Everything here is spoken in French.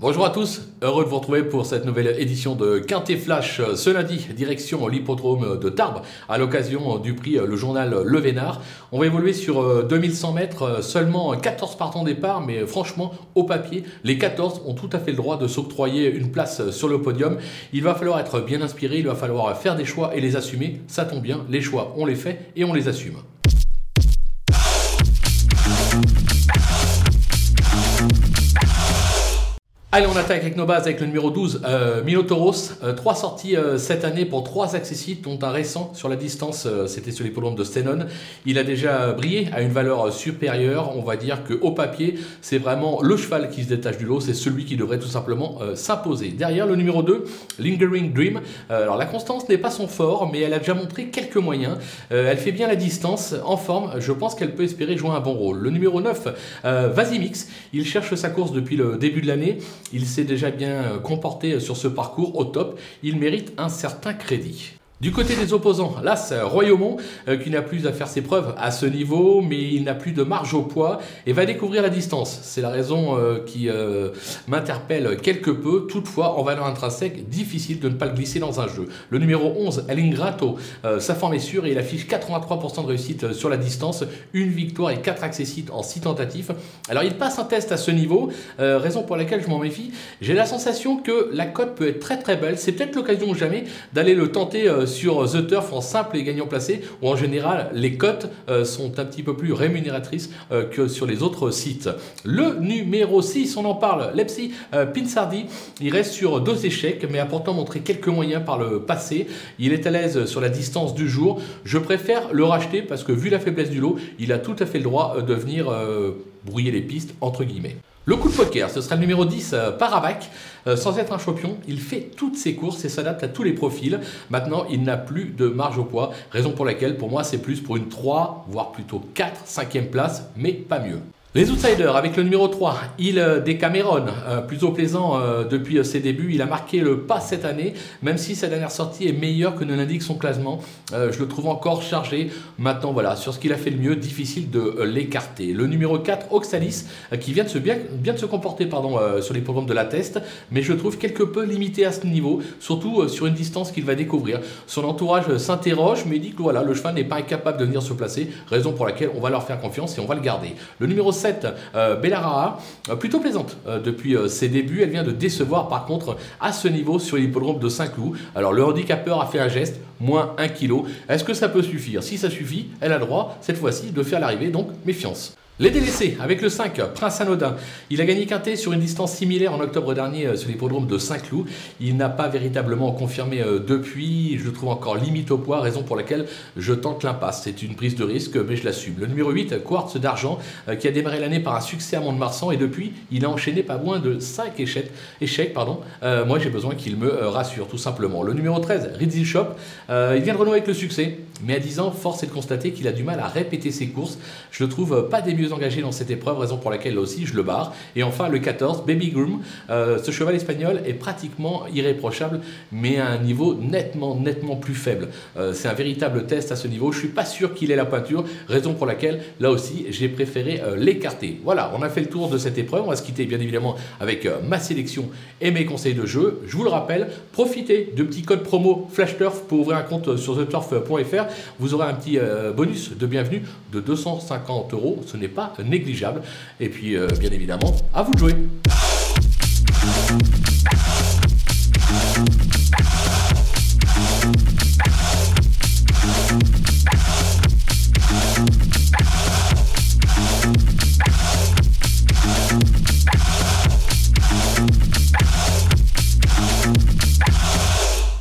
Bonjour à tous, heureux de vous retrouver pour cette nouvelle édition de Quintet Flash ce lundi, direction l'hippodrome de Tarbes, à l'occasion du prix Le Journal Le Vénard. On va évoluer sur 2100 mètres, seulement 14 partants départ, mais franchement, au papier, les 14 ont tout à fait le droit de s'octroyer une place sur le podium. Il va falloir être bien inspiré, il va falloir faire des choix et les assumer. Ça tombe bien, les choix, on les fait et on les assume. Allez, on attaque avec nos bases avec le numéro 12, euh, Minotoros. Euh, trois sorties euh, cette année pour trois accessites, dont un récent sur la distance, euh, c'était sur l'hippodrome de Stenon. Il a déjà brillé à une valeur supérieure. On va dire qu'au papier, c'est vraiment le cheval qui se détache du lot. C'est celui qui devrait tout simplement s'imposer. Derrière, le numéro 2, Lingering Dream. alors, la constance n'est pas son fort, mais elle a déjà montré quelques moyens. elle fait bien la distance, en forme. Je pense qu'elle peut espérer jouer un bon rôle. Le numéro 9, Vasimix. Il cherche sa course depuis le début de l'année. Il s'est déjà bien euh, comporté sur ce parcours au top. Il mérite un certain crédit. Du côté des opposants, là c'est Royaumont euh, qui n'a plus à faire ses preuves à ce niveau, mais il n'a plus de marge au poids et va découvrir la distance. C'est la raison euh, qui euh, m'interpelle quelque peu. Toutefois, en valeur intrinsèque, difficile de ne pas le glisser dans un jeu. Le numéro 11, Elingrato, sa forme est sûre et il affiche 83% de réussite sur la distance, une victoire et 4 accessites en 6 tentatives. Alors il passe un test à ce niveau, raison pour laquelle je m'en méfie. J'ai la sensation que la cote peut être très très belle. C'est peut-être l'occasion jamais d'aller le tenter sur The Turf en simple et gagnant placé, où en général les cotes euh, sont un petit peu plus rémunératrices euh, que sur les autres sites. Le numéro 6, on en parle, Lepsy euh, Pinsardi, il reste sur deux échecs, mais a pourtant montré quelques moyens par le passé. Il est à l'aise sur la distance du jour. Je préfère le racheter parce que vu la faiblesse du lot, il a tout à fait le droit de venir brouiller les pistes, entre guillemets. Le coup de poker, ce sera le numéro 10, euh, Paravac. Euh, sans être un champion, il fait toutes ses courses et s'adapte à tous les profils. Maintenant, il n'a plus de marge au poids, raison pour laquelle pour moi c'est plus pour une 3, voire plutôt 4, 5e place, mais pas mieux. Les outsiders avec le numéro 3, il des euh, plutôt plaisant euh, depuis euh, ses débuts. Il a marqué le pas cette année, même si sa dernière sortie est meilleure que ne l'indique son classement. je le trouve encore chargé. Maintenant, voilà, sur ce qu'il a fait le mieux, difficile de l'écarter. Le numéro 4, Oxalis, qui vient de se, bien, bien de se comporter pardon, sur les programmes de la test, mais je le trouve quelque peu limité à ce niveau, surtout sur une distance qu'il va découvrir. Son entourage s'interroge, mais dit que voilà, le cheval n'est pas incapable de venir se placer, raison pour laquelle on va leur faire confiance et on va le garder. Le numéro 7, euh, Bellara, euh, plutôt plaisante euh, depuis ses débuts. Elle vient de décevoir par contre à ce niveau sur l'hippodrome de Saint-Cloud. Alors le handicapeur a fait un geste, moins 1 kg. Est-ce que ça peut suffire? Si ça suffit, elle a le droit cette fois-ci de faire l'arrivée, donc méfiance. Les délaissés, avec le 5, Prince Anodin. Il a gagné quintet sur une distance similaire en octobre dernier euh, sur l'hippodrome de Saint-Cloud. Il n'a pas véritablement confirmé euh, depuis. Je le trouve encore limite au poids, raison pour laquelle je tente l'impasse. C'est une prise de risque, mais je l'assume. Le numéro 8, Quartz d'Argent, euh, qui a démarré l'année par un succès à Mont-de-Marsan et depuis, il a enchaîné pas moins de 5 échecs. pardon. moi, j'ai besoin qu'il me rassure, tout simplement. Le numéro 13, Rizzi Shop, il vient de renouer avec le succès, mais à 10 ans, force est de constater qu'il a du mal à répéter ses courses. Je le trouve pas des mieux engagé dans cette épreuve, raison pour laquelle là aussi je le barre. Et enfin le 14, Baby Groom. Euh, ce cheval espagnol est pratiquement irréprochable, mais à un niveau nettement, nettement plus faible. Euh, c'est un véritable test à ce niveau. Je suis pas sûr qu'il ait la pointure, raison pour laquelle là aussi j'ai préféré euh, l'écarter. Voilà, on a fait le tour de cette épreuve. On va se quitter bien évidemment avec ma sélection et mes conseils de jeu. Je vous le rappelle, profitez de petit code promo FlashTurf pour ouvrir un compte sur theturf.fr. Vous aurez un petit euh, bonus de bienvenue de 250 euros. Ce n'est pas négligeable. Et puis, euh, bien évidemment, à vous de jouer.